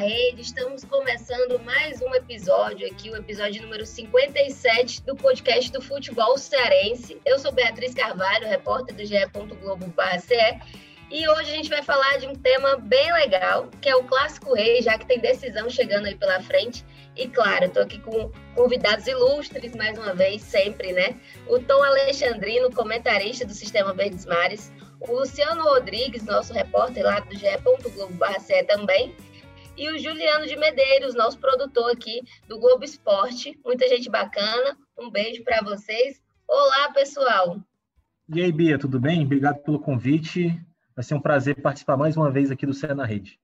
Rede, estamos começando mais um episódio aqui, o episódio número 57 do podcast do futebol cearense. Eu sou Beatriz Carvalho, repórter do ge.globo.ce e hoje a gente vai falar de um tema bem legal, que é o Clássico Rei, já que tem decisão chegando aí pela frente. E claro, estou aqui com convidados ilustres, mais uma vez, sempre, né? O Tom Alexandrino, comentarista do Sistema Verdes Mares, o Luciano Rodrigues, nosso repórter lá do ge.globo.ce também, e o Juliano de Medeiros, nosso produtor aqui do Globo Esporte. Muita gente bacana. Um beijo para vocês. Olá, pessoal. E aí, Bia, tudo bem? Obrigado pelo convite. Vai ser um prazer participar mais uma vez aqui do Cé na Rede.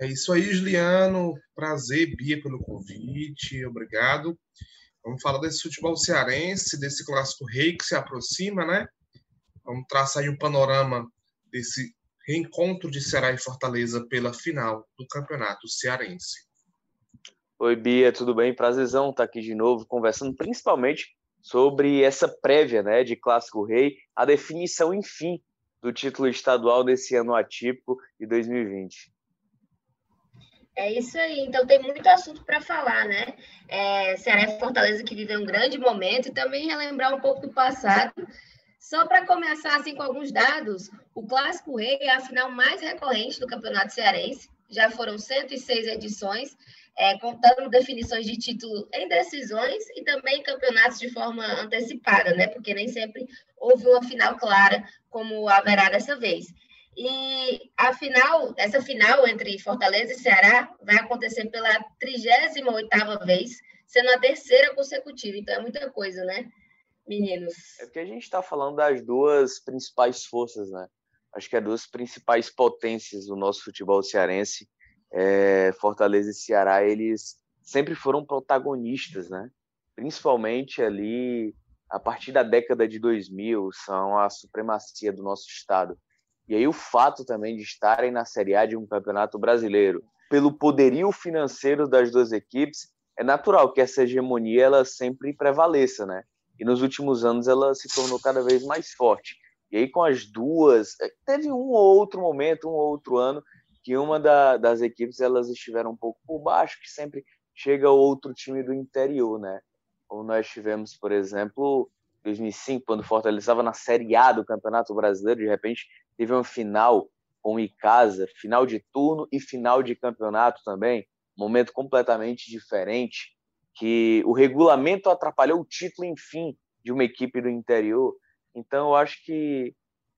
É isso aí, Juliano. Prazer, Bia, pelo convite. Obrigado. Vamos falar desse futebol cearense, desse clássico rei que se aproxima, né? Vamos traçar aí um panorama desse reencontro de Ceará e Fortaleza pela final do Campeonato Cearense. Oi, Bia, tudo bem? Prazerzão estar aqui de novo, conversando principalmente sobre essa prévia né, de Clássico Rei, a definição, enfim, do título estadual desse ano atípico de 2020. É isso aí, então tem muito assunto para falar, né? É, Ceará e Fortaleza que vivem um grande momento e também relembrar um pouco do passado só para começar assim com alguns dados, o Clássico Rei é a final mais recorrente do Campeonato Cearense. Já foram 106 edições, é, contando definições de título em decisões e também campeonatos de forma antecipada, né? Porque nem sempre houve uma final clara como haverá dessa vez. E a final, essa final entre Fortaleza e Ceará vai acontecer pela 38ª vez, sendo a terceira consecutiva. Então é muita coisa, né? Meninos? É porque a gente está falando das duas principais forças, né? Acho que as duas principais potências do nosso futebol cearense, é, Fortaleza e Ceará, eles sempre foram protagonistas, né? Principalmente ali a partir da década de 2000, são a supremacia do nosso estado. E aí o fato também de estarem na Série A de um campeonato brasileiro, pelo poderio financeiro das duas equipes, é natural que essa hegemonia ela sempre prevaleça, né? E nos últimos anos ela se tornou cada vez mais forte. E aí com as duas, é, teve um ou outro momento, um ou outro ano, que uma da, das equipes elas estiveram um pouco por baixo, que sempre chega outro time do interior, né? Ou nós tivemos, por exemplo, 2005, quando o Fortaleza estava na Série A do Campeonato Brasileiro, de repente teve uma final com o Icasa, final de turno e final de campeonato também, momento completamente diferente que o regulamento atrapalhou o título, enfim, de uma equipe do interior. Então, eu acho que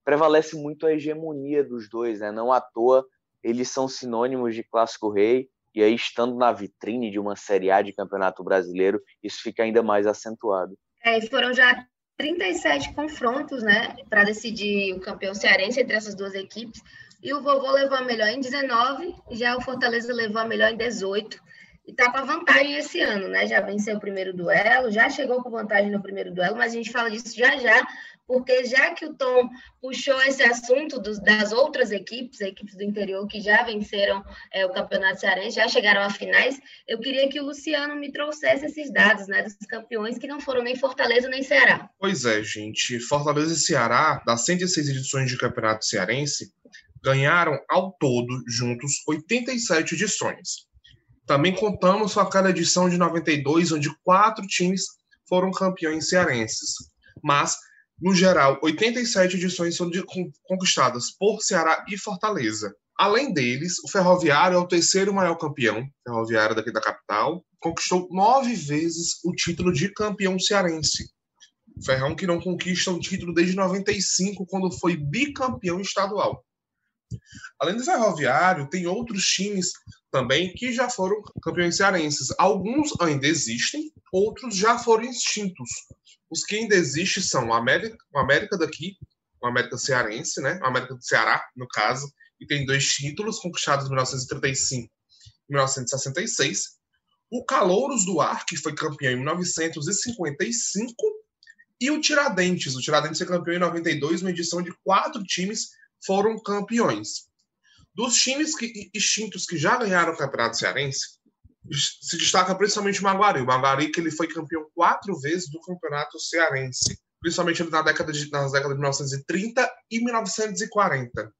prevalece muito a hegemonia dos dois, né? Não à toa eles são sinônimos de clássico rei, e aí estando na vitrine de uma Série A de Campeonato Brasileiro, isso fica ainda mais acentuado. É, e foram já 37 confrontos, né, para decidir o campeão cearense entre essas duas equipes, e o Vovô levou a melhor em 19, já o Fortaleza levou a melhor em 18 está com a vantagem esse ano, né? Já venceu o primeiro duelo, já chegou com vantagem no primeiro duelo, mas a gente fala disso já já, porque já que o Tom puxou esse assunto dos, das outras equipes, equipes do interior que já venceram é, o Campeonato Cearense, já chegaram a finais, eu queria que o Luciano me trouxesse esses dados, né, dos campeões que não foram nem Fortaleza nem Ceará. Pois é, gente. Fortaleza e Ceará, das 106 edições de Campeonato Cearense, ganharam ao todo, juntos, 87 edições. Também contamos com aquela edição de 92, onde quatro times foram campeões cearenses. Mas, no geral, 87 edições foram conquistadas por Ceará e Fortaleza. Além deles, o Ferroviário é o terceiro maior campeão, ferroviário daqui da capital, conquistou nove vezes o título de campeão cearense. Ferrão que não conquista um título desde 95, quando foi bicampeão estadual. Além do Ferroviário, tem outros times também que já foram campeões cearenses. Alguns ainda existem, outros já foram extintos. Os que ainda existem são o América, o América daqui, o América Cearense, né? O América do Ceará, no caso, e tem dois títulos conquistados em 1935 e 1966. O Calouros do Ar, que foi campeão em 1955, e o Tiradentes. O Tiradentes foi campeão em 92, uma edição de quatro times foram campeões. Dos times que, extintos que já ganharam o Campeonato Cearense, se destaca principalmente o Maguari. O Maguari que ele foi campeão quatro vezes do Campeonato Cearense, principalmente na década de, nas décadas de 1930 e 1940.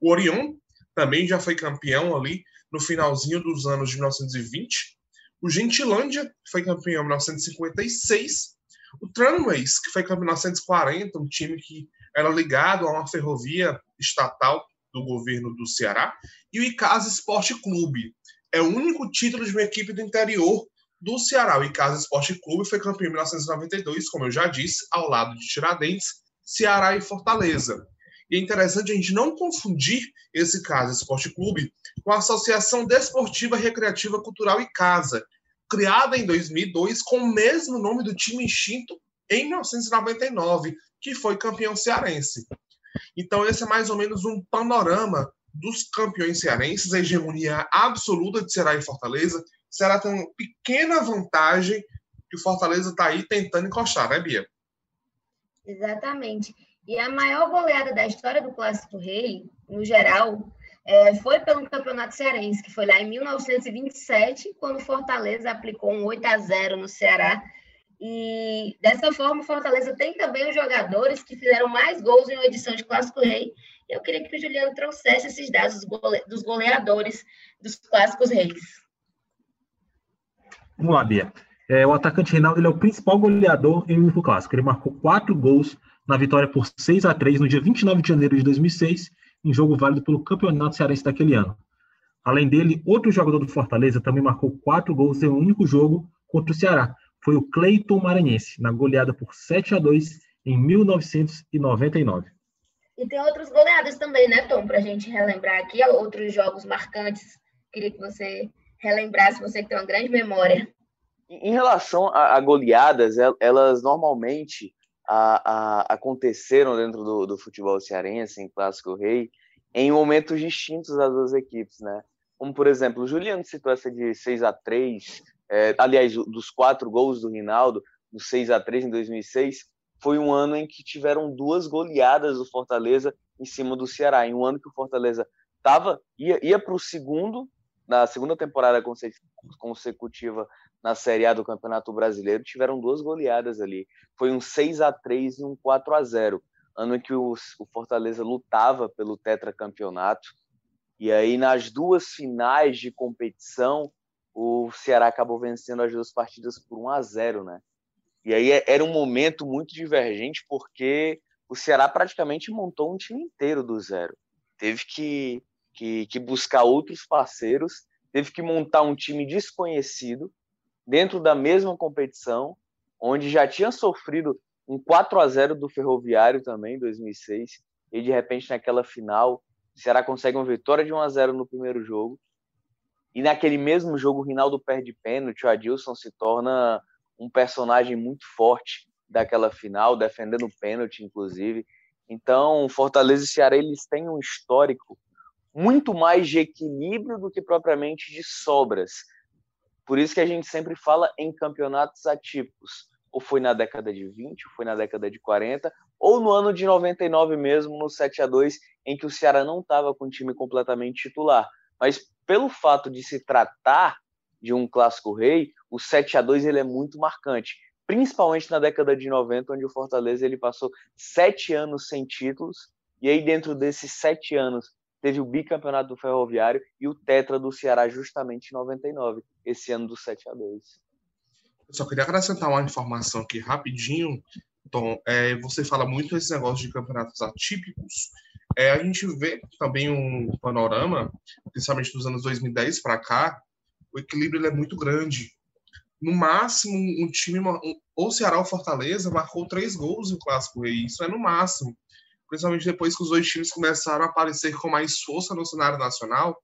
O Orion também já foi campeão ali no finalzinho dos anos de 1920. O Gentilândia, foi campeão em 1956. O Tramways, que foi campeão em 1940, um time que era ligado a uma ferrovia estatal do governo do Ceará. E o Icasa Esporte Clube. É o único título de uma equipe do interior do Ceará. O Icasa Esporte Clube foi campeão em 1992, como eu já disse, ao lado de Tiradentes, Ceará e Fortaleza. E é interessante a gente não confundir esse Casa Esporte Clube com a Associação Desportiva Recreativa Cultural e Casa, criada em 2002 com o mesmo nome do time extinto em 1999, que foi campeão cearense. Então, esse é mais ou menos um panorama dos campeões cearenses, a hegemonia absoluta de Ceará e Fortaleza. Ceará tem uma pequena vantagem que o Fortaleza está aí tentando encostar, né, Bia? Exatamente. E a maior goleada da história do Clássico Rei, no geral, é, foi pelo Campeonato Cearense, que foi lá em 1927, quando o Fortaleza aplicou um 8 a 0 no Ceará. E dessa forma, o Fortaleza tem também os jogadores que fizeram mais gols em uma edição de Clássico Rei. Eu queria que o Juliano trouxesse esses dados dos goleadores dos Clássicos Reis. Vamos lá, Bia. É, o atacante Reinaldo ele é o principal goleador em um clássico. Ele marcou quatro gols na vitória por 6 a 3 no dia 29 de janeiro de 2006, em jogo válido pelo Campeonato Cearense daquele ano. Além dele, outro jogador do Fortaleza também marcou quatro gols em um único jogo contra o Ceará. Foi o Cleiton Maranhense, na goleada por 7 a 2 em 1999. E tem outros goleadas também, né, Tom, para a gente relembrar aqui, outros jogos marcantes. Queria que você relembrasse, você que tem uma grande memória. Em relação a, a goleadas, elas normalmente a, a, aconteceram dentro do, do, futebol cearense, em Clássico Rei, em momentos distintos das duas equipes, né? Como, por exemplo, o Juliano citou essa de 6 a 3 é, aliás, dos quatro gols do Rinaldo, do 6 a 3 em 2006, foi um ano em que tiveram duas goleadas do Fortaleza em cima do Ceará, em um ano que o Fortaleza tava, ia, ia para o segundo, na segunda temporada consecutiva na Série A do Campeonato Brasileiro, tiveram duas goleadas ali. Foi um 6 a 3 e um 4 a 0 ano em que o, o Fortaleza lutava pelo tetracampeonato. E aí, nas duas finais de competição, o Ceará acabou vencendo as duas partidas por 1 a 0 né? E aí é, era um momento muito divergente, porque o Ceará praticamente montou um time inteiro do zero. Teve que, que, que buscar outros parceiros, teve que montar um time desconhecido, dentro da mesma competição, onde já tinha sofrido um 4 a 0 do Ferroviário também em 2006, e de repente naquela final, o Ceará consegue uma vitória de 1 a 0 no primeiro jogo. E naquele mesmo jogo, o Rinaldo perde pênalti, o Adilson se torna um personagem muito forte daquela final, defendendo pênalti, inclusive. Então, Fortaleza e Ceará, eles têm um histórico muito mais de equilíbrio do que propriamente de sobras. Por isso que a gente sempre fala em campeonatos atípicos. Ou foi na década de 20, ou foi na década de 40, ou no ano de 99 mesmo, no 7 a 2 em que o Ceará não estava com o time completamente titular. Mas pelo fato de se tratar de um clássico rei, o 7 a 2 ele é muito marcante, principalmente na década de 90, onde o Fortaleza ele passou sete anos sem títulos, e aí dentro desses sete anos teve o bicampeonato do Ferroviário e o tetra do Ceará justamente em 99, esse ano do 7 a 2 Eu só queria acrescentar uma informação aqui rapidinho, Tom. É, você fala muito esse negócio de campeonatos atípicos. É, a gente vê também um panorama, principalmente dos anos 2010 para cá, o equilíbrio é muito grande. No máximo, um time, ou Ceará ou Fortaleza, marcou três gols no Clássico Rei. Isso é no máximo principalmente depois que os dois times começaram a aparecer com mais força no cenário nacional,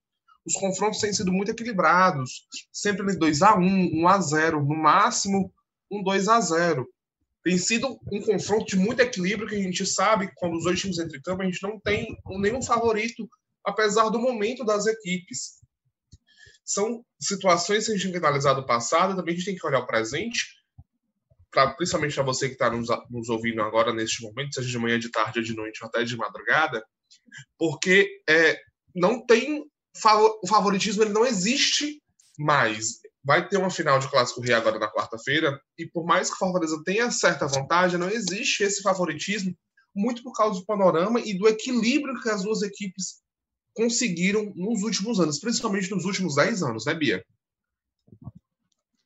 os confrontos têm sido muito equilibrados, sempre 2 a 1 1 a 0 no máximo um 2 a 0 Tem sido um confronto de muito equilíbrio que a gente sabe quando os dois times entram em campo, a gente não tem nenhum favorito, apesar do momento das equipes. São situações que a gente tem que analisar do passado, também a gente tem que olhar o presente, pra, principalmente para você que está nos, nos, ouvindo agora neste momento, seja de manhã, de tarde, de noite, ou até de madrugada, porque é, não tem o favoritismo, ele não existe mais. Vai ter uma final de Clássico Rei agora na quarta-feira, e por mais que Fortaleza tenha certa vantagem, não existe esse favoritismo, muito por causa do panorama e do equilíbrio que as duas equipes conseguiram nos últimos anos, principalmente nos últimos 10 anos, né, Bia?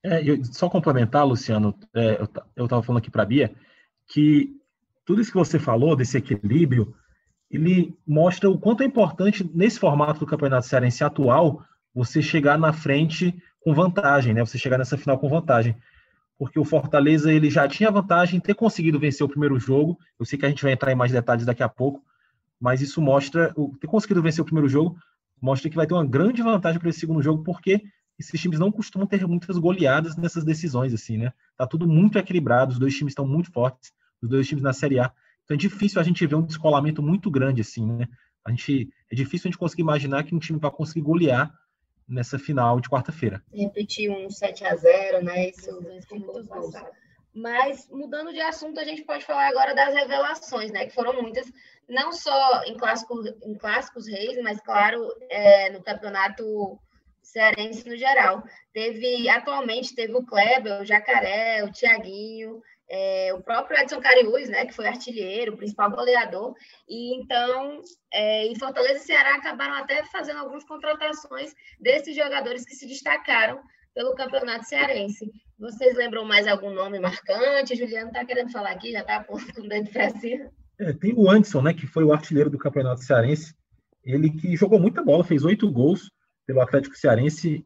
É, eu, só complementar, Luciano, é, eu estava falando aqui para a Bia, que tudo isso que você falou, desse equilíbrio, ele mostra o quanto é importante, nesse formato do Campeonato Cearense atual, você chegar na frente com vantagem, né? Você chegar nessa final com vantagem. Porque o Fortaleza ele já tinha vantagem em ter conseguido vencer o primeiro jogo. Eu sei que a gente vai entrar em mais detalhes daqui a pouco, mas isso mostra, ter conseguido vencer o primeiro jogo, mostra que vai ter uma grande vantagem para esse segundo jogo, porque esses times não costumam ter muitas goleadas nessas decisões, assim, né? Tá tudo muito equilibrado, os dois times estão muito fortes, os dois times na Série A. Então é difícil a gente ver um descolamento muito grande, assim, né? A gente, é difícil a gente conseguir imaginar que um time vai conseguir golear nessa final de quarta-feira. Repetir um 7 a 0 né? Isso muitos gols. Mas, mudando de assunto, a gente pode falar agora das revelações, né? Que foram muitas, não só em clássicos, em clássicos reis, mas, claro, é, no campeonato cearense no geral. Teve, atualmente, teve o Kleber, o Jacaré, o Tiaguinho, é, o próprio Edson Cariús, né, que foi artilheiro, principal goleador, e então, é, em Fortaleza e Ceará acabaram até fazendo algumas contratações desses jogadores que se destacaram pelo Campeonato Cearense. Vocês lembram mais algum nome marcante? Juliano está querendo falar aqui, já está com o dedo para cima. É, tem o Anderson, né, que foi o artilheiro do Campeonato Cearense, ele que jogou muita bola, fez oito gols pelo Atlético Cearense,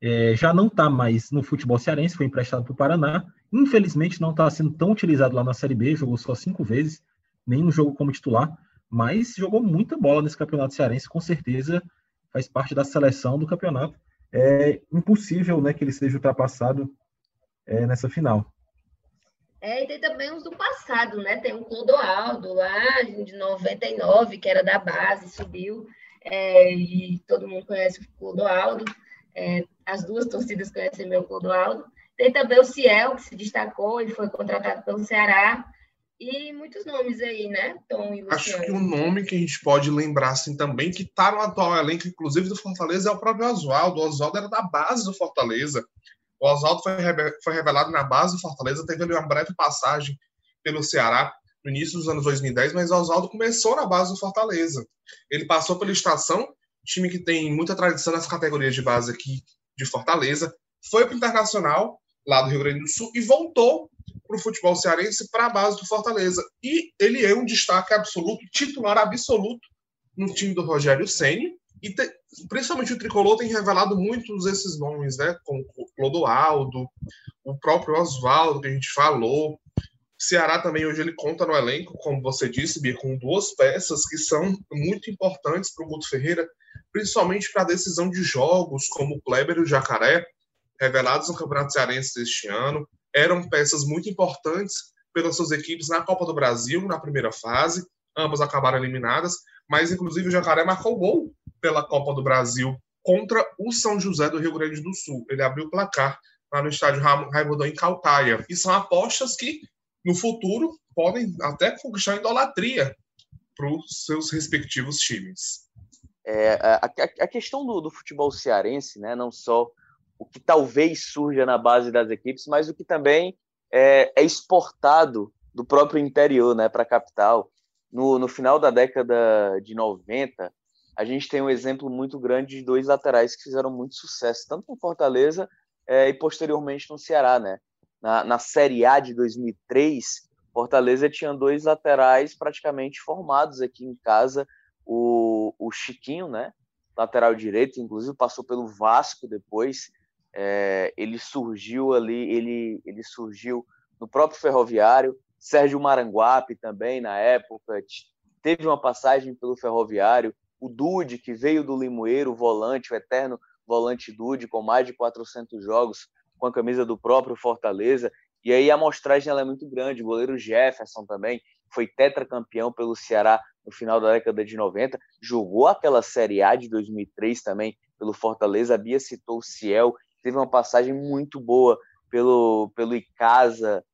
é, já não está mais no futebol cearense, foi emprestado para o Paraná, Infelizmente não está sendo tão utilizado lá na Série B, jogou só cinco vezes, nenhum jogo como titular, mas jogou muita bola nesse campeonato cearense, com certeza faz parte da seleção do campeonato. É impossível né, que ele seja ultrapassado é, nessa final. É, e tem também os do passado, né? Tem o Clodoaldo lá de 99, que era da base, subiu, é, e todo mundo conhece o Clodoaldo. É, as duas torcidas conhecem meu Clodoaldo. Tem também o Ciel, que se destacou e foi contratado pelo Ceará. E muitos nomes aí, né, Tom e Luciano? Acho que o nome que a gente pode lembrar assim também, que está no atual elenco, inclusive do Fortaleza, é o próprio Oswaldo. O Oswaldo era da base do Fortaleza. O Oswaldo foi, foi revelado na base do Fortaleza, teve ali uma breve passagem pelo Ceará no início dos anos 2010, mas o Oswaldo começou na base do Fortaleza. Ele passou pela Estação, time que tem muita tradição nas categorias de base aqui de Fortaleza, foi para o Internacional lá do Rio Grande do Sul, e voltou para o futebol cearense para a base do Fortaleza. E ele é um destaque absoluto, titular absoluto no time do Rogério Ceni e te, principalmente o Tricolor tem revelado muitos desses nomes, né? Como o Clodoaldo, o próprio Oswaldo, que a gente falou. Ceará também hoje ele conta no elenco, como você disse, Bia, com duas peças que são muito importantes para o Guto Ferreira, principalmente para a decisão de jogos, como o Kleber e o Jacaré, revelados no Campeonato Cearense deste ano, eram peças muito importantes pelas suas equipes na Copa do Brasil, na primeira fase, ambas acabaram eliminadas, mas inclusive o Jacaré marcou gol pela Copa do Brasil contra o São José do Rio Grande do Sul. Ele abriu o placar lá no estádio Raimundão em Calcaia. E são apostas que, no futuro, podem até conquistar idolatria para os seus respectivos times. É, a, a, questão do, do futebol cearense, né, não só o que talvez surja na base das equipes, mas o que também é, é exportado do próprio interior né, para a capital. No, no final da década de 90, a gente tem um exemplo muito grande de dois laterais que fizeram muito sucesso, tanto no Fortaleza é, e posteriormente no Ceará. Né? Na, na Série A de 2003, Fortaleza tinha dois laterais praticamente formados aqui em casa, o, o Chiquinho, né? lateral direito, inclusive passou pelo Vasco depois, é, ele surgiu ali, ele, ele surgiu no próprio Ferroviário, Sérgio Maranguape também, na época, teve uma passagem pelo Ferroviário, o Dude, que veio do Limoeiro, o volante, o eterno volante Dude, com mais de 400 jogos com a camisa do próprio Fortaleza, e aí a amostragem ela é muito grande, o goleiro Jefferson também, foi tetracampeão pelo Ceará no final da década de 90, jogou aquela Série A de 2003 também pelo Fortaleza, a Bia citou o Ciel, teve uma passagem muito boa pelo, pelo Icasa,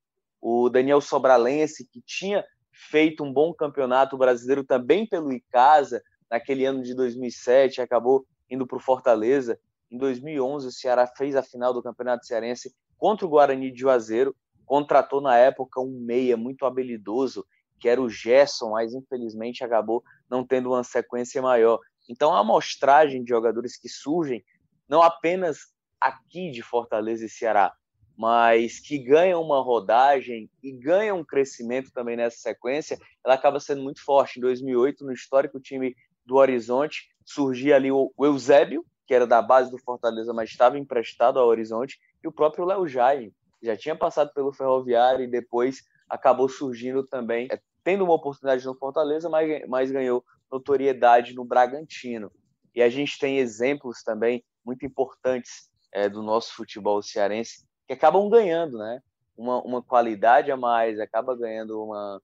o Daniel Sobralense, que tinha feito um bom campeonato brasileiro também pelo Icasa, naquele ano de 2007, acabou indo para o Fortaleza. Em 2011, o Ceará fez a final do Campeonato Cearense contra o Guarani de Juazeiro, contratou na época um meia muito habilidoso, que era o Gerson, mas infelizmente acabou não tendo uma sequência maior. Então, a amostragem de jogadores que surgem, não apenas aqui de Fortaleza e Ceará, mas que ganham uma rodagem e ganham um crescimento também nessa sequência, ela acaba sendo muito forte. Em 2008, no histórico time do Horizonte, surgia ali o Eusébio, que era da base do Fortaleza, mas estava emprestado ao Horizonte, e o próprio Léo Jaime, já tinha passado pelo Ferroviário e depois acabou surgindo também, é, tendo uma oportunidade no Fortaleza, mas, mas ganhou notoriedade no Bragantino. E a gente tem exemplos também muito importantes é, do nosso futebol cearense que acabam ganhando, né? Uma, uma qualidade a mais, acaba ganhando uma,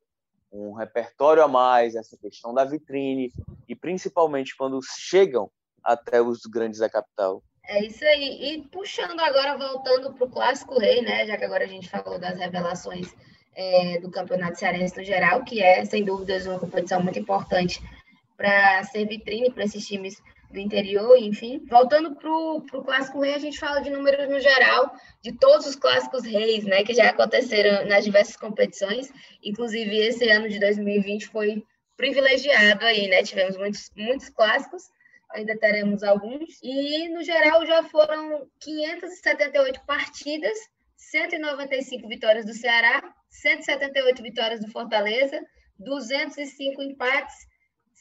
um repertório a mais, essa questão da vitrine, e principalmente quando chegam até os grandes da capital. É isso aí. E puxando agora, voltando para o Clássico Rei, né? Já que agora a gente falou das revelações é, do Campeonato Cearense no geral, que é, sem dúvidas, uma competição muito importante para ser vitrine para esses times do interior, enfim. Voltando para o Clássico Rei, a gente fala de números no geral, de todos os Clássicos Reis, né, que já aconteceram nas diversas competições. Inclusive, esse ano de 2020 foi privilegiado aí, né? Tivemos muitos, muitos clássicos, ainda teremos alguns. E, no geral, já foram 578 partidas, 195 vitórias do Ceará, 178 vitórias do Fortaleza, 205 empates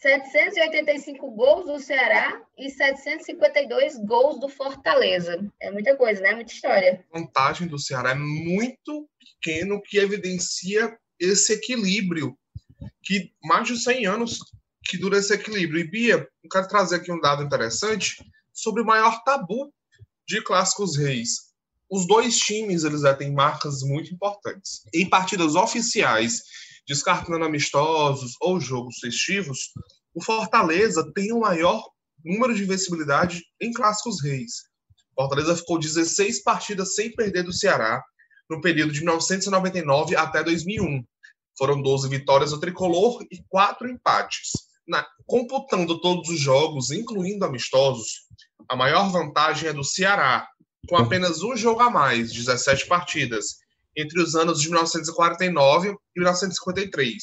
785 gols do Ceará e 752 gols do Fortaleza. É muita coisa, né? Muita história. A vantagem do Ceará é muito pequeno que evidencia esse equilíbrio que mais de 100 anos que dura esse equilíbrio. E Bia, eu quero trazer aqui um dado interessante sobre o maior tabu de clássicos reis. Os dois times eles já têm marcas muito importantes. Em partidas oficiais descartando amistosos ou jogos festivos, o Fortaleza tem o maior número de invencibilidade em clássicos reis. Fortaleza ficou 16 partidas sem perder do Ceará no período de 1999 até 2001. Foram 12 vitórias do tricolor e 4 empates. Na, computando todos os jogos, incluindo amistosos, a maior vantagem é do Ceará, com apenas um jogo a mais, 17 partidas, entre os anos de 1949 e 1953.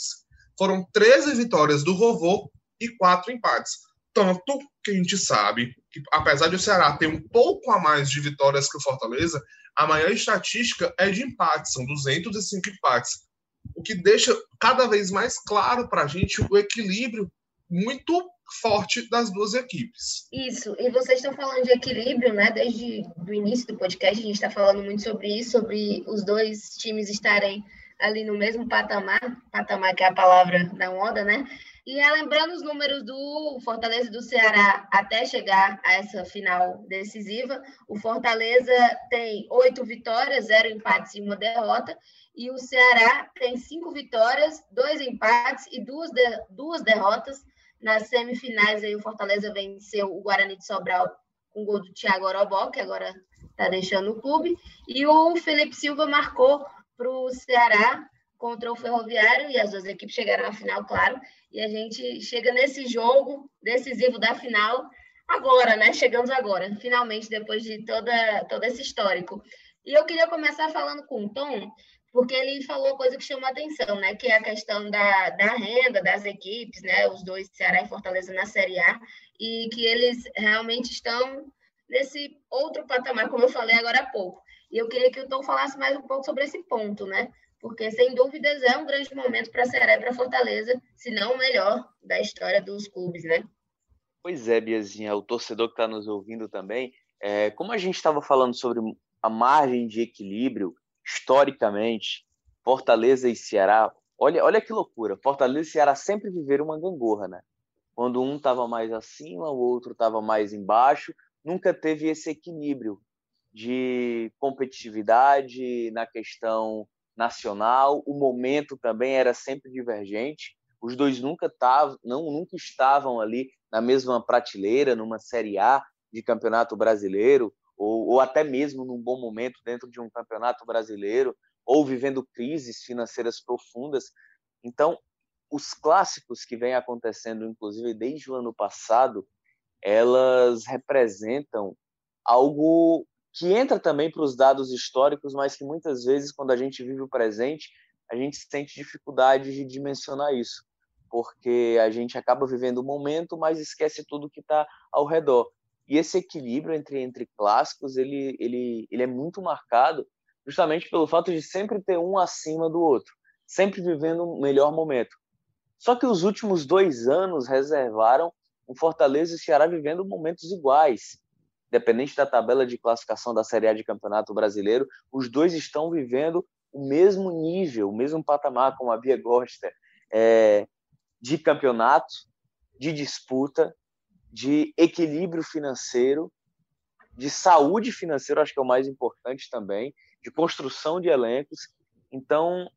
Foram 13 vitórias do Vovô e 4 empates. Tanto que a gente sabe que, apesar de o Ceará ter um pouco a mais de vitórias que o Fortaleza, a maior estatística é de empates, são 205 empates. O que deixa cada vez mais claro para a gente o equilíbrio muito forte das duas equipes. Isso, e vocês estão falando de equilíbrio, né? Desde o início do podcast, a gente está falando muito sobre isso, sobre os dois times estarem ali no mesmo patamar, patamar que é a palavra da moda, né? E é, lembrando os números do Fortaleza e do Ceará até chegar a essa final decisiva, o Fortaleza tem oito vitórias, zero empates e uma derrota, e o Ceará tem cinco vitórias, dois empates e duas, de, duas derrotas nas semifinais, aí o Fortaleza venceu o Guarani de Sobral com o gol do Thiago Orobó, que agora está deixando o clube. E o Felipe Silva marcou para o Ceará contra o Ferroviário, e as duas equipes chegaram à final, claro. E a gente chega nesse jogo decisivo da final agora, né? Chegamos agora, finalmente, depois de toda, todo esse histórico. E eu queria começar falando com o Tom, porque ele falou coisa que chamou atenção, né? Que é a questão da, da renda das equipes, né? Os dois, Ceará e Fortaleza, na Série A, e que eles realmente estão nesse outro patamar, como eu falei agora há pouco. E eu queria que o Tom falasse mais um pouco sobre esse ponto, né? Porque, sem dúvidas, é um grande momento para Ceará e para Fortaleza, se não o melhor da história dos clubes, né? Pois é, Biazinha, o torcedor que está nos ouvindo também, é, como a gente estava falando sobre a margem de equilíbrio historicamente, Fortaleza e Ceará, olha, olha que loucura. Fortaleza e Ceará sempre viveram uma gangorra, né? Quando um estava mais acima, o outro estava mais embaixo, nunca teve esse equilíbrio de competitividade na questão nacional. O momento também era sempre divergente. Os dois nunca tavam, não nunca estavam ali na mesma prateleira numa Série A de Campeonato Brasileiro ou, ou até mesmo num bom momento dentro de um campeonato brasileiro, ou vivendo crises financeiras profundas. Então, os clássicos que vêm acontecendo, inclusive desde o ano passado, elas representam algo que entra também para os dados históricos, mas que muitas vezes, quando a gente vive o presente, a gente sente dificuldade de dimensionar isso. porque a gente acaba vivendo o momento, mas esquece tudo que está ao redor. E esse equilíbrio entre, entre clássicos, ele, ele, ele é muito marcado justamente pelo fato de sempre ter um acima do outro, sempre vivendo o um melhor momento. Só que os últimos dois anos reservaram um Fortaleza e Ceará vivendo momentos iguais. Independente da tabela de classificação da Série A de Campeonato Brasileiro, os dois estão vivendo o mesmo nível, o mesmo patamar, como a Bia gosta, é, de campeonato, de disputa, de equilíbrio financeiro, de saúde financeira, acho que é o mais importante também, de construção de elencos. Então,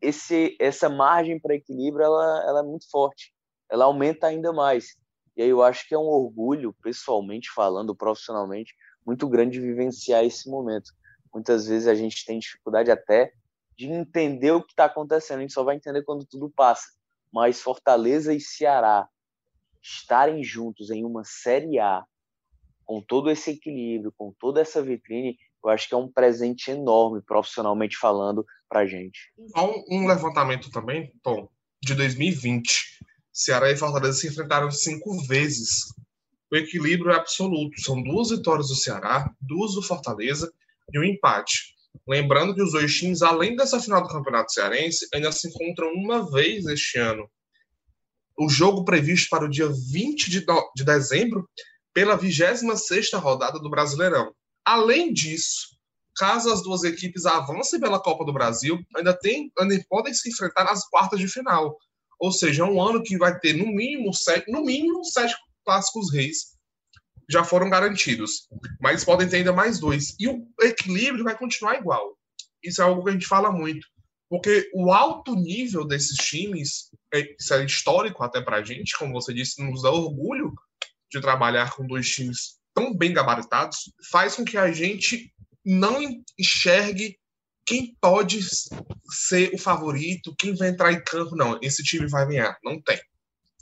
esse, essa margem para equilíbrio ela, ela é muito forte, ela aumenta ainda mais. E aí eu acho que é um orgulho, pessoalmente falando, profissionalmente, muito grande vivenciar esse momento. Muitas vezes a gente tem dificuldade até de entender o que está acontecendo, a gente só vai entender quando tudo passa. Mas Fortaleza e Ceará estarem juntos em uma Série A, com todo esse equilíbrio, com toda essa vitrine, eu acho que é um presente enorme, profissionalmente falando, para a gente. Há um, um, levantamento também, Tom, de 2020. Ceará e Fortaleza se enfrentaram cinco vezes. O equilíbrio é absoluto. São duas vitórias do Ceará, duas do Fortaleza e um empate. Lembrando que os dois times, além dessa final do Campeonato Cearense, ainda se encontram uma vez este ano. O jogo previsto para o dia 20 de, de dezembro, pela 26 rodada do Brasileirão. Além disso, caso as duas equipes avancem pela Copa do Brasil, ainda, tem, ainda podem se enfrentar nas quartas de final. Ou seja, é um ano que vai ter no mínimo sete, no mínimo sete clássicos reis já foram garantidos. Mas podem ter ainda mais dois. E o equilíbrio vai continuar igual. Isso é algo que a gente fala muito. Porque o alto nível desses times, é, isso é histórico até para a gente, como você disse, nos dá orgulho de trabalhar com dois times tão bem gabaritados, faz com que a gente não enxergue quem pode ser o favorito, quem vai entrar em campo. Não, esse time vai ganhar. Não tem.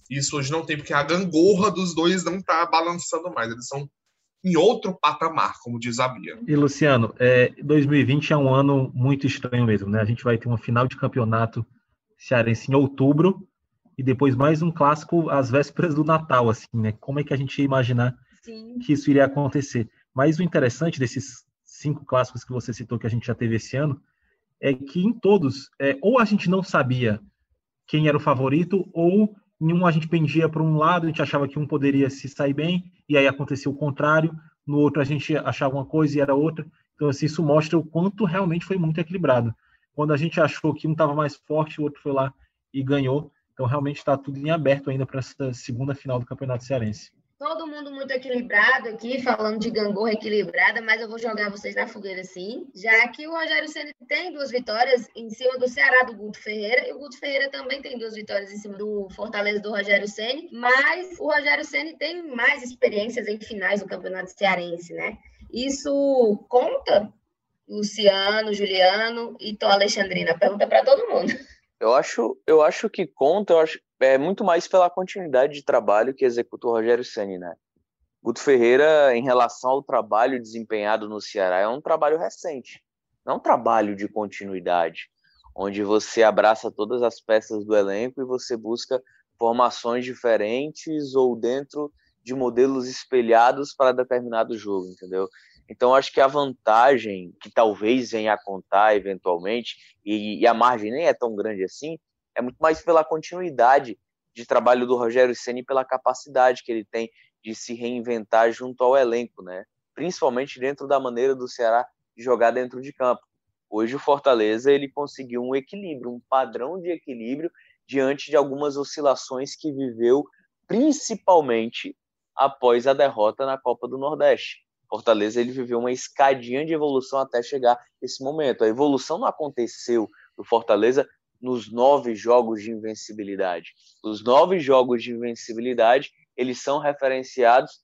Isso hoje não tem, porque a gangorra dos dois não está balançando mais. Eles são em outro patamar, como diz a Bia. E, Luciano, é, 2020 é um ano muito estranho mesmo, né? A gente vai ter uma final de campeonato cearense em outubro e depois mais um clássico às vésperas do Natal, assim, né? Como é que a gente ia imaginar Sim. que isso iria acontecer? Mas o interessante desses cinco clássicos que você citou que a gente já teve esse ano é que em todos, é, ou a gente não sabia quem era o favorito, ou em um a gente pendia para um lado, a gente achava que um poderia se sair bem, e aí aconteceu o contrário, no outro a gente achava uma coisa e era outra. Então, assim, isso mostra o quanto realmente foi muito equilibrado. Quando a gente achou que um estava mais forte, o outro foi lá e ganhou. Então, realmente está tudo em aberto ainda para essa segunda final do Campeonato Cearense. Todo mundo muito equilibrado aqui, falando de gangorra equilibrada, mas eu vou jogar vocês na fogueira sim, já que o Rogério Ceni tem duas vitórias em cima do Ceará do Guto Ferreira, e o Guto Ferreira também tem duas vitórias em cima do Fortaleza do Rogério Ceni, mas o Rogério Ceni tem mais experiências em finais do Campeonato Cearense, né? Isso conta, Luciano, Juliano e Tô Alexandrina? Pergunta para todo mundo. Eu acho, eu acho que conta, eu acho é muito mais pela continuidade de trabalho que executa o Rogério Ceni, né? Guto Ferreira, em relação ao trabalho desempenhado no Ceará, é um trabalho recente, não um trabalho de continuidade, onde você abraça todas as peças do elenco e você busca formações diferentes ou dentro de modelos espelhados para determinado jogo, entendeu? Então, acho que a vantagem que talvez venha a contar eventualmente, e, e, a margem nem é tão grande assim, é muito mais pela continuidade de trabalho do Rogério Ceni pela capacidade que ele tem de se reinventar junto ao elenco, né? Principalmente dentro da maneira do Ceará de jogar dentro de campo. Hoje o Fortaleza ele conseguiu um equilíbrio, um padrão de equilíbrio diante de algumas oscilações que viveu, principalmente após a derrota na Copa do Nordeste. Fortaleza ele viveu uma escadinha de evolução até chegar esse momento. A evolução não aconteceu do Fortaleza nos nove jogos de invencibilidade. Os nove jogos de invencibilidade eles são referenciados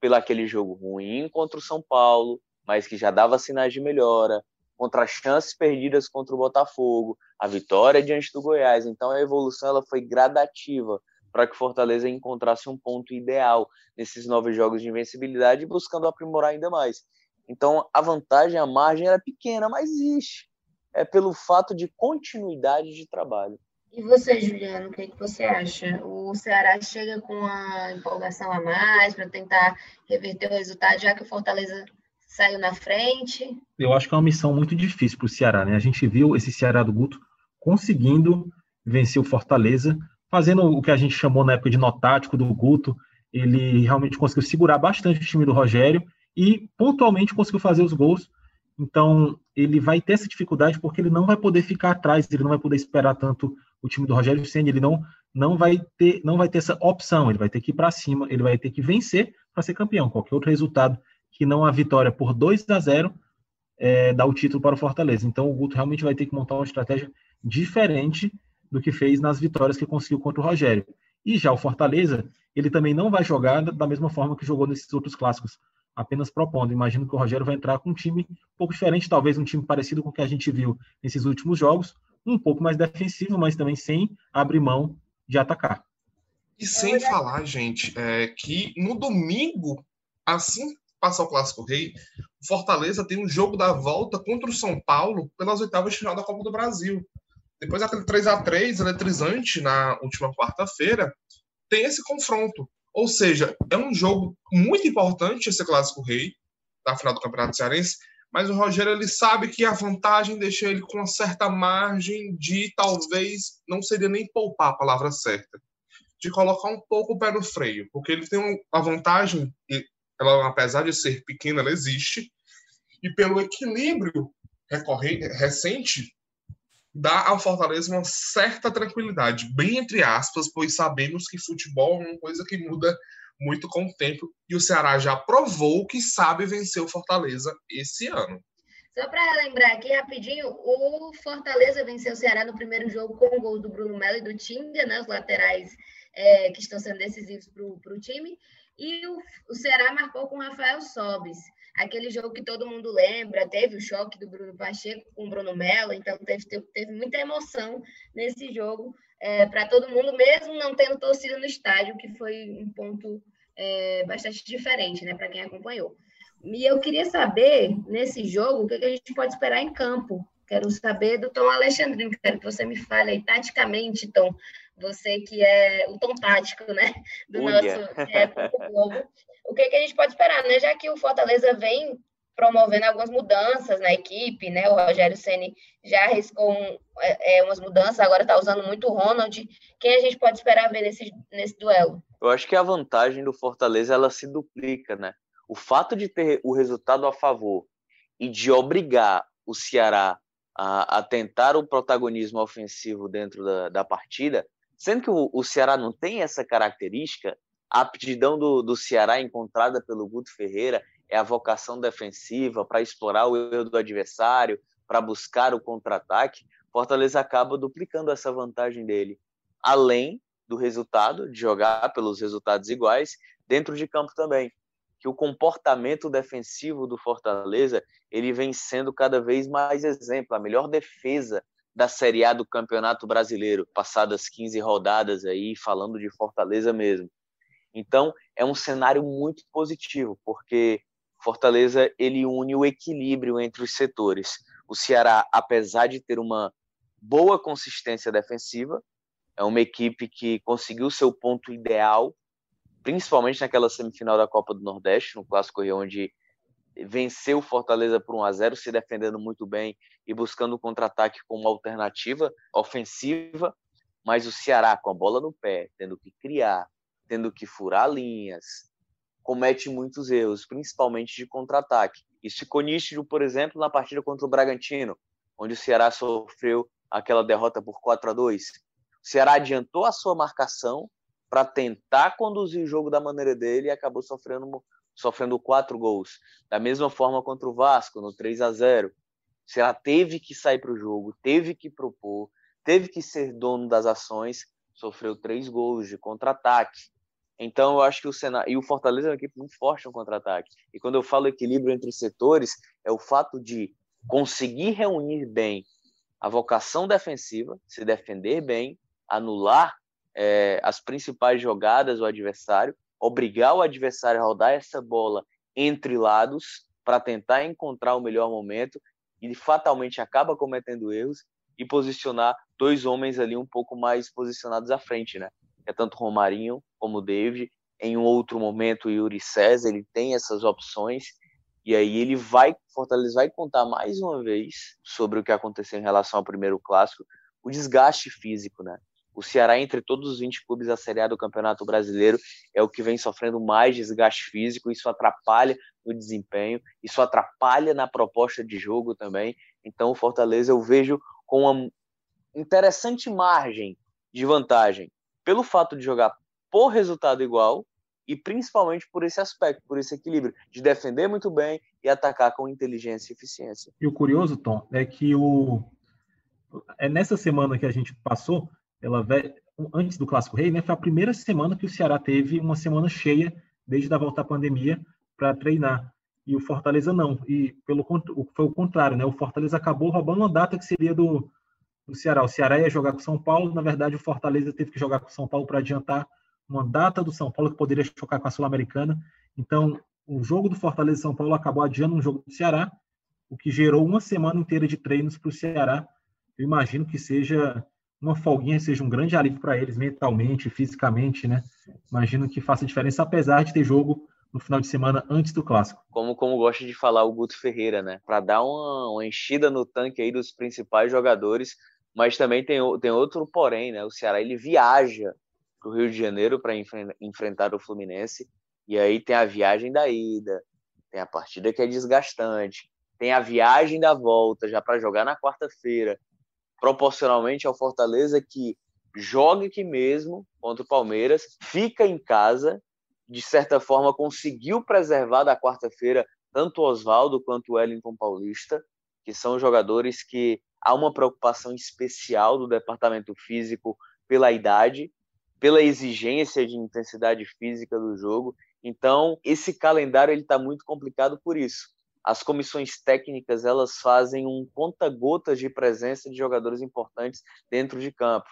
pelo aquele jogo ruim contra o São Paulo, mas que já dava sinais de melhora, contra as chances perdidas contra o Botafogo, a vitória diante do Goiás. Então a evolução ela foi gradativa para que Fortaleza encontrasse um ponto ideal nesses nove jogos de invencibilidade, buscando aprimorar ainda mais. Então, a vantagem, a margem era pequena, mas existe. É pelo fato de continuidade de trabalho. E você, Juliano, o que, que você acha? O Ceará chega com a empolgação a mais para tentar reverter o resultado, já que o Fortaleza saiu na frente? Eu acho que é uma missão muito difícil para o Ceará, né? A gente viu esse Ceará do Guto conseguindo vencer o Fortaleza, fazendo o que a gente chamou na época de nó tático do Guto. Ele realmente conseguiu segurar bastante o time do Rogério e pontualmente conseguiu fazer os gols. Então, ele vai ter essa dificuldade porque ele não vai poder ficar atrás, ele não vai poder esperar tanto o time do Rogério Ceni, ele não não vai ter não vai ter essa opção, ele vai ter que ir para cima, ele vai ter que vencer para ser campeão. Qualquer outro resultado que não a vitória por 2 a 0 é, dá o título para o Fortaleza. Então o Guto realmente vai ter que montar uma estratégia diferente do que fez nas vitórias que conseguiu contra o Rogério. E já o Fortaleza, ele também não vai jogar da mesma forma que jogou nesses outros clássicos, apenas propondo. Imagino que o Rogério vai entrar com um time um pouco diferente, talvez um time parecido com o que a gente viu nesses últimos jogos, um pouco mais defensivo, mas também sem abrir mão de atacar. E sem falar, gente, é, que no domingo, assim passar o Clássico Rei, Fortaleza tem um jogo da volta contra o São Paulo pelas oitavas de final da Copa do Brasil. Depois daquele 3 a 3 eletrizante na última quarta-feira, tem esse confronto. Ou seja, é um jogo muito importante esse Clássico Rei, da final do Campeonato Cearense, mas o Rogério ele sabe que a vantagem deixa ele com uma certa margem de talvez não seria nem poupar a palavra certa, de colocar um pouco o pé no freio, porque ele tem a vantagem, ela apesar de ser pequena, ela existe, e pelo equilíbrio recorrente, recente dá ao Fortaleza uma certa tranquilidade, bem entre aspas, pois sabemos que futebol é uma coisa que muda muito com o tempo e o Ceará já provou que sabe vencer o Fortaleza esse ano. Só para lembrar aqui rapidinho, o Fortaleza venceu o Ceará no primeiro jogo com o gol do Bruno Melo e do Tinga, né, os laterais é, que estão sendo decisivos para o time. E o, o Ceará marcou com o Rafael Sobis aquele jogo que todo mundo lembra, teve o choque do Bruno Pacheco com o Bruno Mello, então teve, teve, teve muita emoção nesse jogo é, para todo mundo, mesmo não tendo torcida no estádio, que foi um ponto é, bastante diferente né, para quem acompanhou. E eu queria saber, nesse jogo, o que, a gente pode esperar em campo. Quero saber do Tom Alexandrino, quero que você me fale aí taticamente, Tom, você que é o tom tático, né, do Uia. nosso é, Globo. O que, que a gente pode esperar, né? Já que o Fortaleza vem promovendo algumas mudanças na equipe, né? O Rogério Ceni já arriscou um, é, é umas mudanças, agora está usando muito o Ronald. Quem a gente pode esperar ver nesse, nesse duelo? Eu acho que a vantagem do Fortaleza ela se duplica, né? O fato de ter o resultado a favor e de obrigar o Ceará a, a tentar o protagonismo ofensivo dentro da, da partida Sendo que o, o Ceará não tem essa característica, a aptidão do, do Ceará encontrada pelo Guto Ferreira é a vocação defensiva para explorar o erro do adversário, para buscar o contra-ataque. Fortaleza acaba duplicando essa vantagem dele, além do resultado, de jogar pelos resultados iguais, dentro de campo também. Que o comportamento defensivo do Fortaleza ele vem sendo cada vez mais exemplo, a melhor defesa da Série A do Campeonato Brasileiro, passadas 15 rodadas aí, falando de Fortaleza mesmo. Então, é um cenário muito positivo, porque Fortaleza ele une o equilíbrio entre os setores. O Ceará, apesar de ter uma boa consistência defensiva, é uma equipe que conseguiu seu ponto ideal, principalmente naquela semifinal da Copa do Nordeste, no Clássico Rio, onde venceu o Fortaleza por 1 a 0 se defendendo muito bem e buscando o contra-ataque como alternativa ofensiva, mas o Ceará com a bola no pé, tendo que criar, tendo que furar linhas, comete muitos erros, principalmente de contra-ataque. Isso ficou nítido, por exemplo, na partida contra o Bragantino, onde o Ceará sofreu aquela derrota por 4 a 2. O Ceará adiantou a sua marcação para tentar conduzir o jogo da maneira dele e acabou sofrendo sofrendo quatro gols. Da mesma forma contra o Vasco, no 3 a 0 Se ela teve que sair para o jogo, teve que propor, teve que ser dono das ações, sofreu três gols de contra-ataque. Então, eu acho que o Senado. E o Fortaleza é uma equipe muito forte no contra-ataque. E quando eu falo equilíbrio entre setores, é o fato de conseguir reunir bem a vocação defensiva, se defender bem, anular é, as principais jogadas do adversário obrigar o adversário a rodar essa bola entre lados para tentar encontrar o melhor momento e fatalmente acaba cometendo erros e posicionar dois homens ali um pouco mais posicionados à frente, né? É tanto Romarinho como David. Em um outro momento, o Yuri César, ele tem essas opções. E aí ele vai, Fortaleza vai contar mais uma vez sobre o que aconteceu em relação ao primeiro clássico, o desgaste físico, né? O Ceará, entre todos os 20 clubes da Série A do Campeonato Brasileiro, é o que vem sofrendo mais desgaste físico. Isso atrapalha no desempenho, isso atrapalha na proposta de jogo também. Então, o Fortaleza eu vejo com uma interessante margem de vantagem pelo fato de jogar por resultado igual e principalmente por esse aspecto, por esse equilíbrio de defender muito bem e atacar com inteligência e eficiência. E o curioso, Tom, é que o é nessa semana que a gente passou, ela antes do Clássico Rei, né, foi a primeira semana que o Ceará teve uma semana cheia desde a volta à pandemia para treinar. E o Fortaleza não. E pelo foi o contrário, né? O Fortaleza acabou roubando uma data que seria do, do Ceará. O Ceará ia jogar com o São Paulo, na verdade o Fortaleza teve que jogar com o São Paulo para adiantar uma data do São Paulo que poderia chocar com a Sul-Americana. Então, o jogo do Fortaleza e São Paulo acabou adiando um jogo do Ceará, o que gerou uma semana inteira de treinos para o Ceará. Eu imagino que seja uma folguinha seja um grande alívio para eles mentalmente, fisicamente, né? Imagino que faça diferença, apesar de ter jogo no final de semana antes do clássico. Como, como gosta de falar o Guto Ferreira, né? Para dar uma, uma, enchida no tanque aí dos principais jogadores, mas também tem, tem outro porém, né? O Ceará ele viaja para o Rio de Janeiro para enfrentar o Fluminense, e aí tem a viagem da ida, tem a partida que é desgastante, tem a viagem da volta já para jogar na quarta-feira proporcionalmente ao Fortaleza que joga aqui mesmo contra o Palmeiras, fica em casa, de certa forma conseguiu preservar da quarta-feira tanto o Oswaldo quanto o Wellington Paulista, que são jogadores que há uma preocupação especial do departamento físico pela idade, pela exigência de intensidade física do jogo. Então, esse calendário ele está muito complicado por isso as comissões técnicas elas fazem um conta-gotas de presença de jogadores importantes dentro de campo.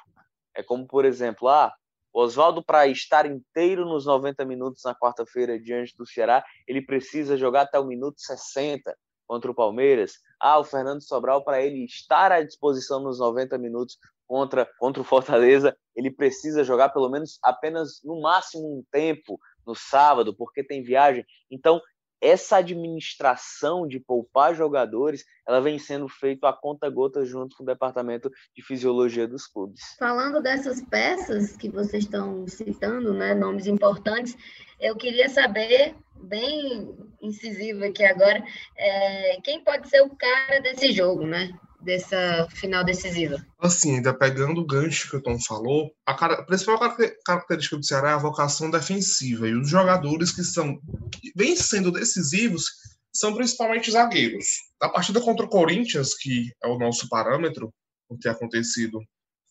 É como, por exemplo, ah, Oswaldo, para estar inteiro nos 90 minutos na quarta-feira diante do Ceará, ele precisa jogar até o minuto 60 contra o Palmeiras. Ah, o Fernando Sobral, para ele estar à disposição nos 90 minutos contra, contra o Fortaleza, ele precisa jogar pelo menos apenas no máximo um tempo no sábado, porque tem viagem. Então, essa administração de poupar jogadores, ela vem sendo feita a conta gota junto com o departamento de fisiologia dos clubes. Falando dessas peças que vocês estão citando, né, nomes importantes, eu queria saber, bem incisivo aqui agora, é, quem pode ser o cara desse jogo, né? Dessa final decisiva? Assim, ainda pegando o gancho que o Tom falou, a, cara, a principal característica do Ceará é a vocação defensiva. E os jogadores que são que vêm sendo decisivos são principalmente zagueiros. Na partida contra o Corinthians, que é o nosso parâmetro, o que acontecido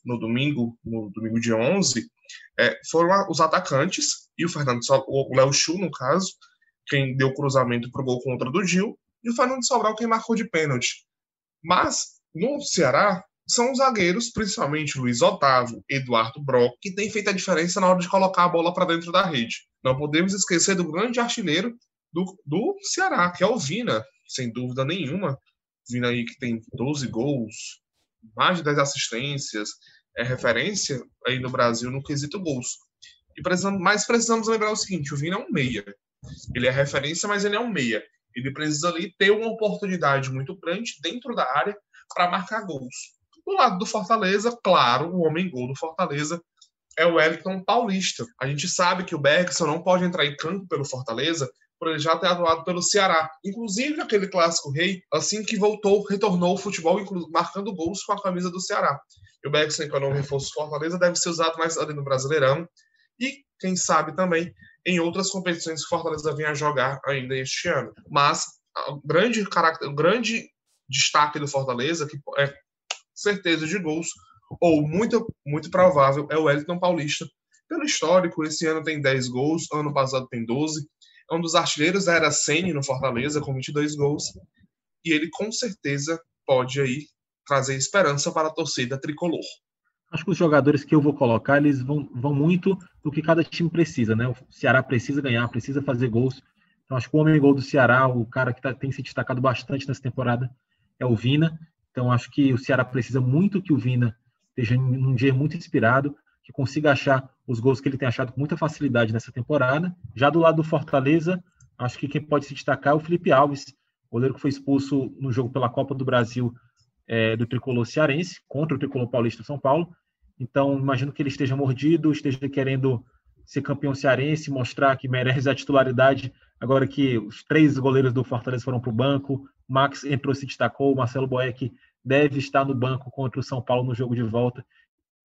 no domingo, no domingo dia 11, é, foram os atacantes e o Fernando o Léo Chu, no caso, quem deu cruzamento para o gol contra do Gil, e o Fernando Sobral quem marcou de pênalti. Mas no Ceará, são os zagueiros, principalmente Luiz Otávio, Eduardo Brock, que tem feito a diferença na hora de colocar a bola para dentro da rede. Não podemos esquecer do grande artilheiro do, do Ceará, que é o Vina, sem dúvida nenhuma. Vina aí que tem 12 gols, mais de 10 assistências, é referência aí no Brasil no quesito gols. E precisamos, mas precisamos lembrar o seguinte: o Vina é um meia. Ele é referência, mas ele é um meia. Ele precisa ali ter uma oportunidade muito grande dentro da área para marcar gols. Do lado do Fortaleza, claro, o homem gol do Fortaleza é o Wellington Paulista. A gente sabe que o Bergson não pode entrar em campo pelo Fortaleza por ele já ter atuado pelo Ceará. Inclusive, aquele clássico rei, assim que voltou, retornou ao futebol, marcando gols com a camisa do Ceará. E o Bergson, que é o novo reforço do Fortaleza, deve ser usado mais ali no Brasileirão e, quem sabe, também em outras competições que Fortaleza venha a jogar ainda este ano. Mas o grande, o grande destaque do Fortaleza, que é certeza de gols, ou muito, muito provável, é o Wellington Paulista. Pelo histórico, esse ano tem 10 gols, ano passado tem 12. É um dos artilheiros da era Sene no Fortaleza, com 22 gols. E ele, com certeza, pode aí trazer esperança para a torcida tricolor. Acho que os jogadores que eu vou colocar, eles vão, vão muito do que cada time precisa, né? O Ceará precisa ganhar, precisa fazer gols. Então, acho que o homem gol do Ceará, o cara que tá, tem se destacado bastante nessa temporada, é o Vina. Então, acho que o Ceará precisa muito que o Vina esteja num dia muito inspirado, que consiga achar os gols que ele tem achado com muita facilidade nessa temporada. Já do lado do Fortaleza, acho que quem pode se destacar é o Felipe Alves, goleiro que foi expulso no jogo pela Copa do Brasil é, do tricolor cearense contra o tricolor paulista São Paulo. Então, imagino que ele esteja mordido, esteja querendo ser campeão cearense, mostrar que merece a titularidade. Agora que os três goleiros do Fortaleza foram para o banco, Max entrou se destacou, Marcelo Boeck deve estar no banco contra o São Paulo no jogo de volta.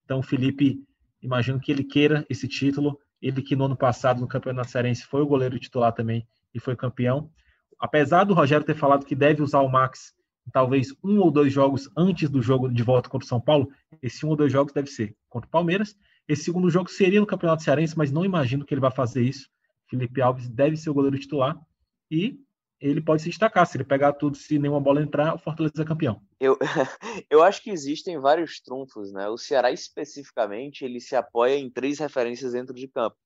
Então, Felipe, imagino que ele queira esse título. Ele que no ano passado no Campeonato Cearense foi o goleiro titular também e foi campeão. Apesar do Rogério ter falado que deve usar o Max talvez um ou dois jogos antes do jogo de volta contra o São Paulo, esse um ou dois jogos deve ser contra o Palmeiras. Esse segundo jogo seria no Campeonato Cearense, mas não imagino que ele vai fazer isso. Felipe Alves deve ser o goleiro titular e ele pode se destacar. Se ele pegar tudo, se nenhuma bola entrar, o Fortaleza é campeão. Eu, eu acho que existem vários trunfos, né? O Ceará, especificamente, ele se apoia em três referências dentro de campo.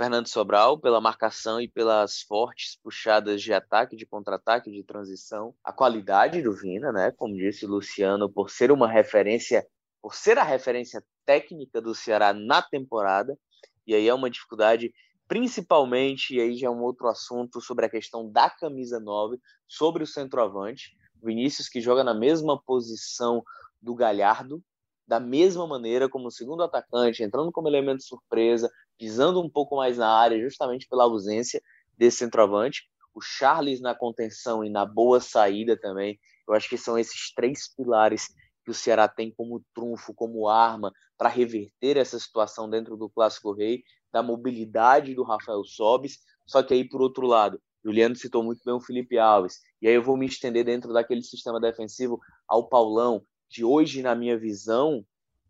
Fernando Sobral, pela marcação e pelas fortes puxadas de ataque, de contra-ataque, de transição. A qualidade do Vina, né? Como disse o Luciano, por ser uma referência, por ser a referência técnica do Ceará na temporada. E aí é uma dificuldade, principalmente, e aí já é um outro assunto sobre a questão da camisa 9, sobre o centroavante. Vinícius, que joga na mesma posição do Galhardo, da mesma maneira como segundo atacante, entrando como elemento surpresa, pisando um pouco mais na área, justamente pela ausência desse centroavante. O Charles na contenção e na boa saída também. Eu acho que são esses três pilares que o Ceará tem como trunfo, como arma para reverter essa situação dentro do Clássico Rei, da mobilidade do Rafael Sobis. Só que aí, por outro lado, Juliano citou muito bem o Felipe Alves. E aí eu vou me estender dentro daquele sistema defensivo ao Paulão, de hoje, na minha visão,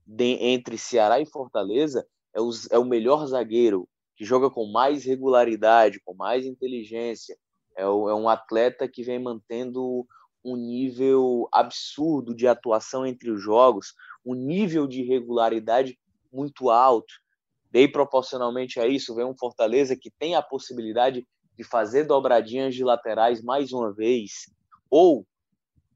de, entre Ceará e Fortaleza, é o, é o melhor zagueiro, que joga com mais regularidade, com mais inteligência. É, o, é um atleta que vem mantendo um nível absurdo de atuação entre os jogos, um nível de regularidade muito alto. Daí, proporcionalmente a isso, vem um Fortaleza que tem a possibilidade de fazer dobradinhas de laterais mais uma vez, ou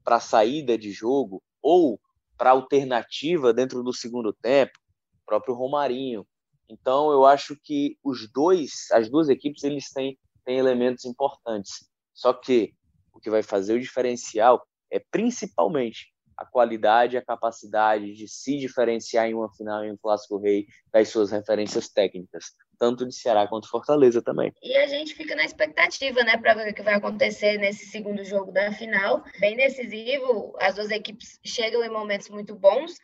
para saída de jogo, ou para alternativa dentro do segundo tempo, próprio Romarinho. Então eu acho que os dois, as duas equipes, eles têm, têm elementos importantes. Só que o que vai fazer o diferencial é principalmente a qualidade, a capacidade de se diferenciar em uma final em um clássico rei das suas referências técnicas tanto de Ceará quanto Fortaleza também. E a gente fica na expectativa, né, para ver o que vai acontecer nesse segundo jogo da final. Bem decisivo, as duas equipes chegam em momentos muito bons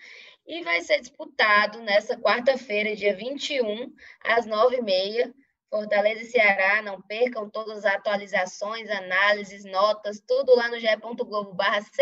e vai ser disputado nessa quarta-feira, dia 21, às 9h30. Fortaleza e Ceará, não percam todas as atualizações, análises, notas, tudo lá no ge.globo.ce.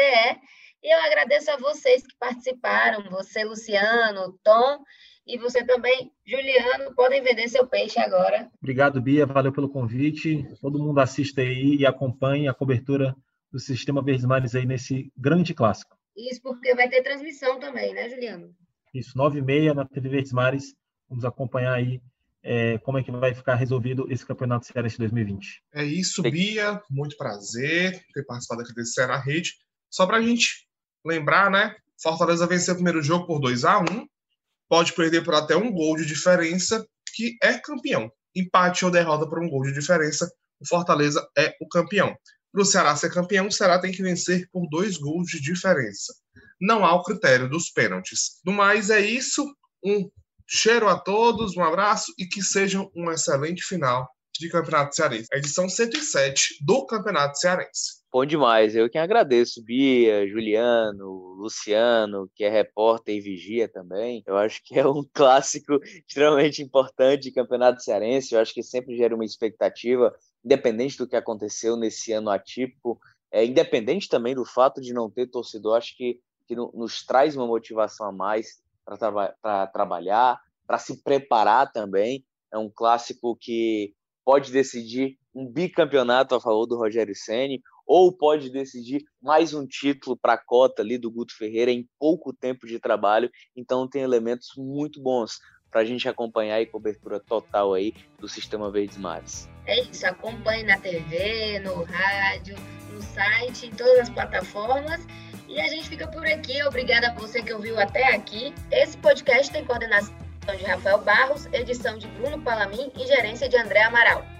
E eu agradeço a vocês que participaram, você, Luciano, Tom e você também, Juliano, podem vender seu peixe agora. Obrigado, Bia. Valeu pelo convite. Todo mundo assiste aí e acompanhe a cobertura do Sistema Verdes Mares aí nesse grande clássico. Isso porque vai ter transmissão também, né, Juliano? Isso, nove e meia na TV Verdes Mares. Vamos acompanhar aí é, como é que vai ficar resolvido esse Campeonato Cearense 2020. É isso, Bia. Muito prazer ter participado aqui desse Ceará Rede. Só para a gente lembrar, né? Fortaleza venceu o primeiro jogo por 2 a 1 pode perder por até um gol de diferença, que é campeão. Empate ou derrota por um gol de diferença, o Fortaleza é o campeão. Para o Ceará ser campeão, o Ceará tem que vencer por dois gols de diferença. Não há o critério dos pênaltis. No mais, é isso. Um cheiro a todos, um abraço e que seja um excelente final de Campeonato Cearense. Edição 107 do Campeonato Cearense. Bom demais. Eu quem agradeço, Bia, Juliano, Luciano, que é repórter e vigia também. Eu acho que é um clássico extremamente importante Campeonato Cearense. Eu acho que sempre gera uma expectativa, independente do que aconteceu nesse ano atípico, é, independente também do fato de não ter torcedor, acho que, que nos traz uma motivação a mais para traba trabalhar, para se preparar também. É um clássico que pode decidir um bicampeonato a favor do Rogério Ceni ou pode decidir mais um título para a cota ali do Guto Ferreira em pouco tempo de trabalho. Então tem elementos muito bons para a gente acompanhar e cobertura total aí do Sistema Verdes Mares. É isso, acompanhe na TV, no rádio, no site, em todas as plataformas. E a gente fica por aqui. Obrigada a você que ouviu até aqui. Esse podcast tem coordenação de Rafael Barros, edição de Bruno Palamin e gerência de André Amaral.